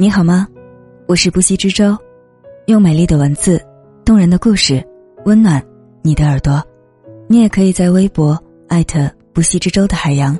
你好吗？我是不息之舟，用美丽的文字、动人的故事温暖你的耳朵。你也可以在微博艾特不息之舟的海洋，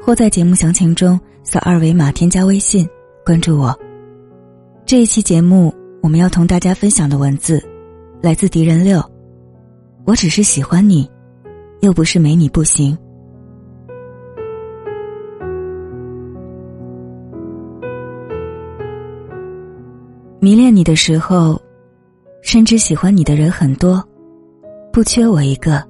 或在节目详情中扫二维码添加微信关注我。这一期节目我们要同大家分享的文字来自敌人六。我只是喜欢你，又不是没你不行。迷恋你的时候，深知喜欢你的人很多，不缺我一个。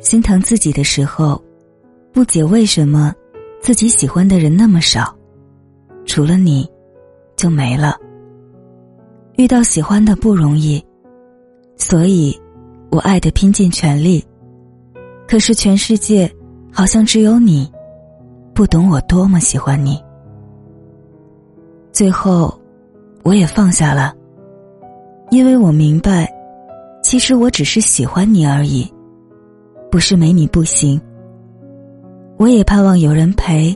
心疼自己的时候，不解为什么自己喜欢的人那么少，除了你，就没了。遇到喜欢的不容易，所以，我爱的拼尽全力。可是全世界，好像只有你，不懂我多么喜欢你。最后。我也放下了，因为我明白，其实我只是喜欢你而已，不是没你不行。我也盼望有人陪，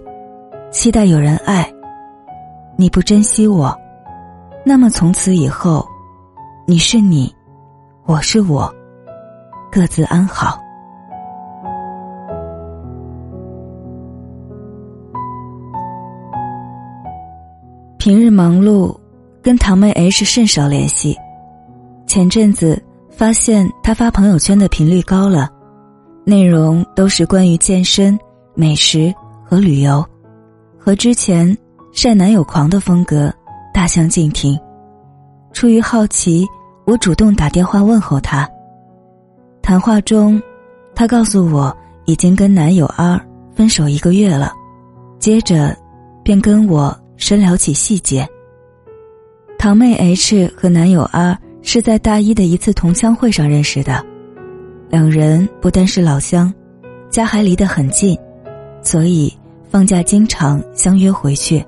期待有人爱。你不珍惜我，那么从此以后，你是你，我是我，各自安好。平日忙碌。跟堂妹 H 甚少联系，前阵子发现她发朋友圈的频率高了，内容都是关于健身、美食和旅游，和之前晒男友狂的风格大相径庭。出于好奇，我主动打电话问候她。谈话中，她告诉我已经跟男友 R 分手一个月了，接着便跟我深聊起细节。堂妹 H 和男友 R 是在大一的一次同乡会上认识的，两人不但是老乡，家还离得很近，所以放假经常相约回去。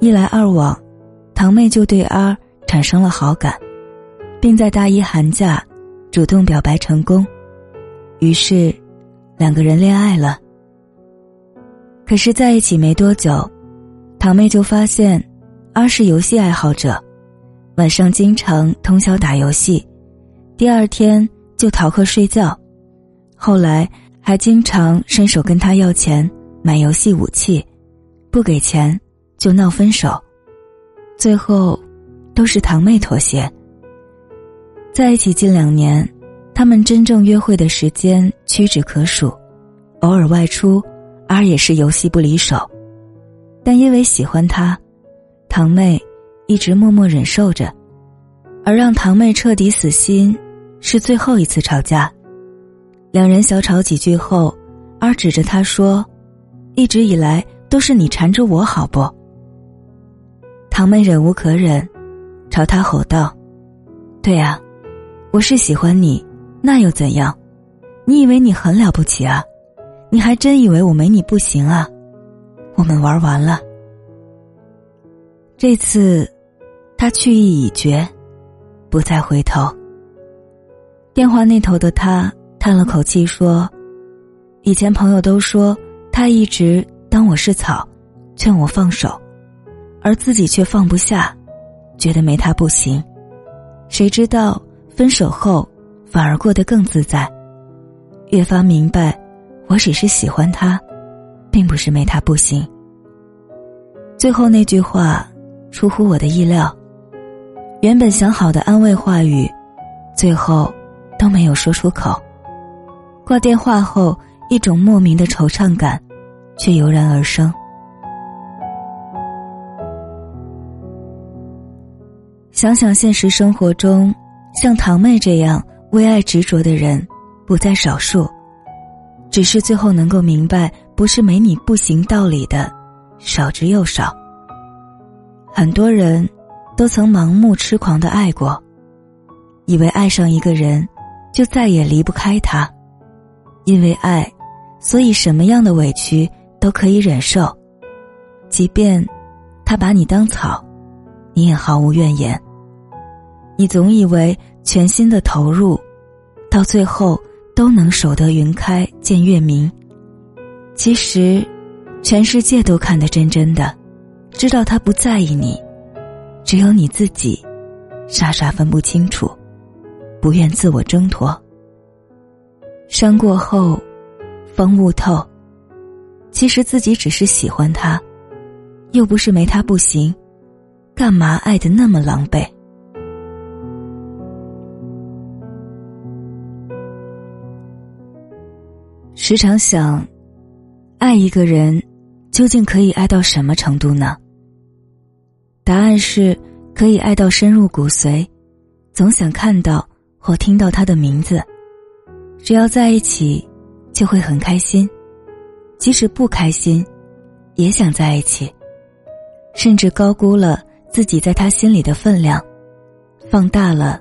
一来二往，堂妹就对 R 产生了好感，并在大一寒假主动表白成功，于是两个人恋爱了。可是在一起没多久，堂妹就发现。R 是游戏爱好者，晚上经常通宵打游戏，第二天就逃课睡觉，后来还经常伸手跟他要钱买游戏武器，不给钱就闹分手，最后都是堂妹妥协。在一起近两年，他们真正约会的时间屈指可数，偶尔外出，，R 也是游戏不离手，但因为喜欢他。堂妹一直默默忍受着，而让堂妹彻底死心，是最后一次吵架。两人小吵几句后，儿指着他说：“一直以来都是你缠着我，好不？”堂妹忍无可忍，朝他吼道：“对啊，我是喜欢你，那又怎样？你以为你很了不起啊？你还真以为我没你不行啊？我们玩完了。”这次，他去意已决，不再回头。电话那头的他叹了口气说：“以前朋友都说他一直当我是草，劝我放手，而自己却放不下，觉得没他不行。谁知道分手后反而过得更自在，越发明白，我只是喜欢他，并不是没他不行。”最后那句话。出乎我的意料，原本想好的安慰话语，最后都没有说出口。挂电话后，一种莫名的惆怅感，却油然而生。想想现实生活中，像堂妹这样为爱执着的人，不在少数，只是最后能够明白“不是没你不行”道理的，少之又少。很多人，都曾盲目痴狂的爱过，以为爱上一个人，就再也离不开他，因为爱，所以什么样的委屈都可以忍受，即便他把你当草，你也毫无怨言。你总以为全心的投入，到最后都能守得云开见月明，其实，全世界都看得真真的。知道他不在意你，只有你自己，傻傻分不清楚，不愿自我挣脱。伤过后，方悟透，其实自己只是喜欢他，又不是没他不行，干嘛爱的那么狼狈？时常想，爱一个人，究竟可以爱到什么程度呢？答案是，可以爱到深入骨髓，总想看到或听到他的名字。只要在一起，就会很开心；即使不开心，也想在一起。甚至高估了自己在他心里的分量，放大了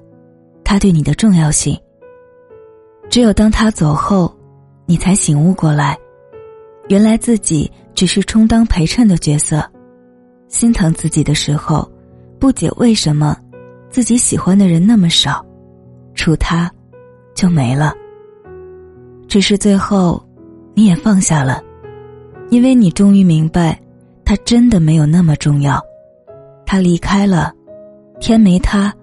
他对你的重要性。只有当他走后，你才醒悟过来，原来自己只是充当陪衬的角色。心疼自己的时候，不解为什么自己喜欢的人那么少，除他，就没了。只是最后，你也放下了，因为你终于明白，他真的没有那么重要。他离开了，天没塌，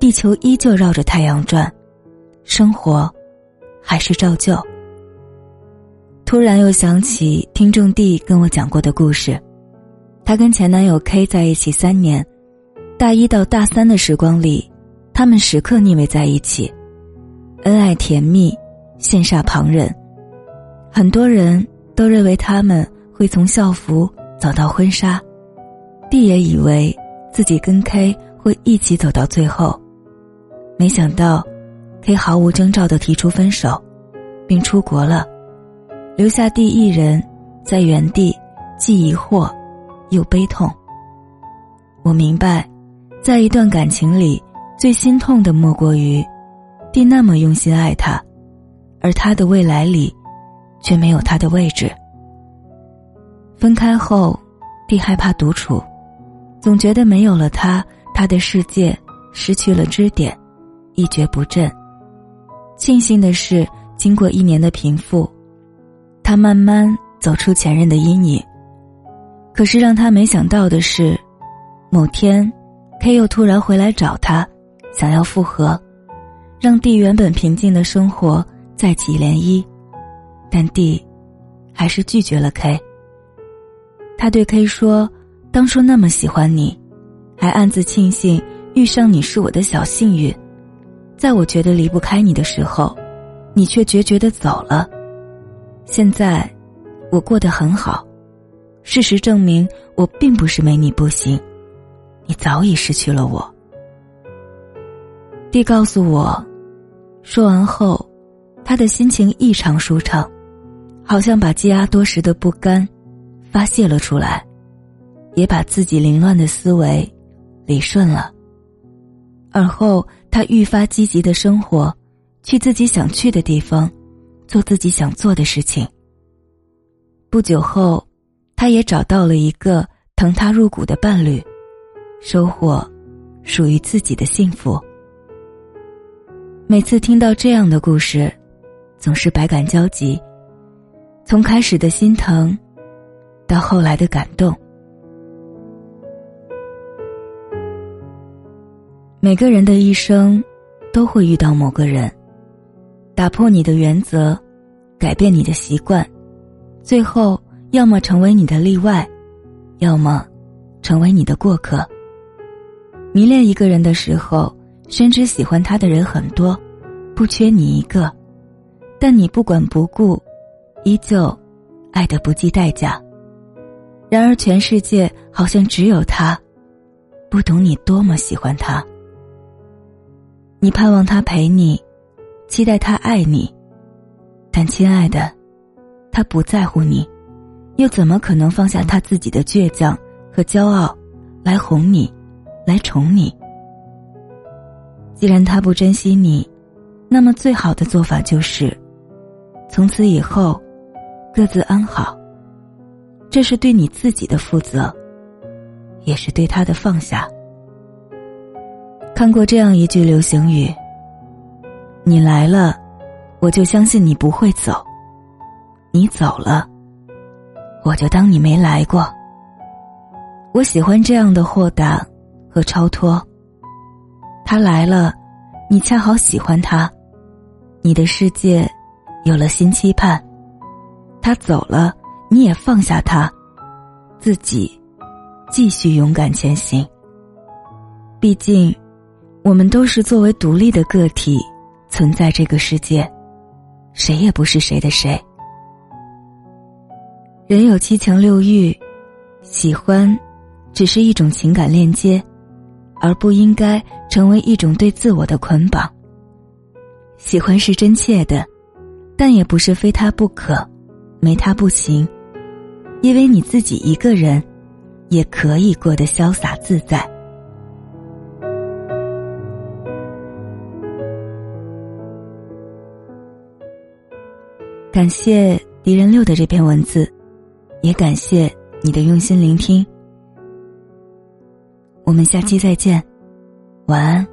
地球依旧绕着太阳转，生活还是照旧。突然又想起听众 D 跟我讲过的故事，她跟前男友 K 在一起三年，大一到大三的时光里，他们时刻腻味在一起，恩爱甜蜜，羡煞旁人。很多人都认为他们会从校服走到婚纱，D 也以为自己跟 K 会一起走到最后，没想到 K 毫无征兆的提出分手，并出国了。留下第一人，在原地，既疑惑，又悲痛。我明白，在一段感情里，最心痛的莫过于，弟那么用心爱他，而他的未来里，却没有他的位置。分开后，弟害怕独处，总觉得没有了他，他的世界失去了支点，一蹶不振。庆幸的是，经过一年的平复。他慢慢走出前任的阴影，可是让他没想到的是，某天，K 又突然回来找他，想要复合，让 D 原本平静的生活再起涟漪，但 D 还是拒绝了 K。他对 K 说：“当初那么喜欢你，还暗自庆幸遇上你是我的小幸运，在我觉得离不开你的时候，你却决绝的走了。”现在，我过得很好。事实证明，我并不是没你不行，你早已失去了我。弟告诉我，说完后，他的心情异常舒畅，好像把积压多时的不甘发泄了出来，也把自己凌乱的思维理顺了。而后，他愈发积极的生活，去自己想去的地方。做自己想做的事情。不久后，他也找到了一个疼他入骨的伴侣，收获属于自己的幸福。每次听到这样的故事，总是百感交集。从开始的心疼，到后来的感动。每个人的一生，都会遇到某个人。打破你的原则，改变你的习惯，最后要么成为你的例外，要么成为你的过客。迷恋一个人的时候，深知喜欢他的人很多，不缺你一个，但你不管不顾，依旧爱得不计代价。然而全世界好像只有他，不懂你多么喜欢他。你盼望他陪你。期待他爱你，但亲爱的，他不在乎你，又怎么可能放下他自己的倔强和骄傲，来哄你，来宠你？既然他不珍惜你，那么最好的做法就是，从此以后，各自安好。这是对你自己的负责，也是对他的放下。看过这样一句流行语。你来了，我就相信你不会走；你走了，我就当你没来过。我喜欢这样的豁达和超脱。他来了，你恰好喜欢他，你的世界有了新期盼。他走了，你也放下他，自己继续勇敢前行。毕竟，我们都是作为独立的个体存在这个世界，谁也不是谁的谁。人有七情六欲，喜欢。只是一种情感链接，而不应该成为一种对自我的捆绑。喜欢是真切的，但也不是非他不可，没他不行。因为你自己一个人，也可以过得潇洒自在。感谢敌人六的这篇文字，也感谢你的用心聆听。我们下期再见，晚安。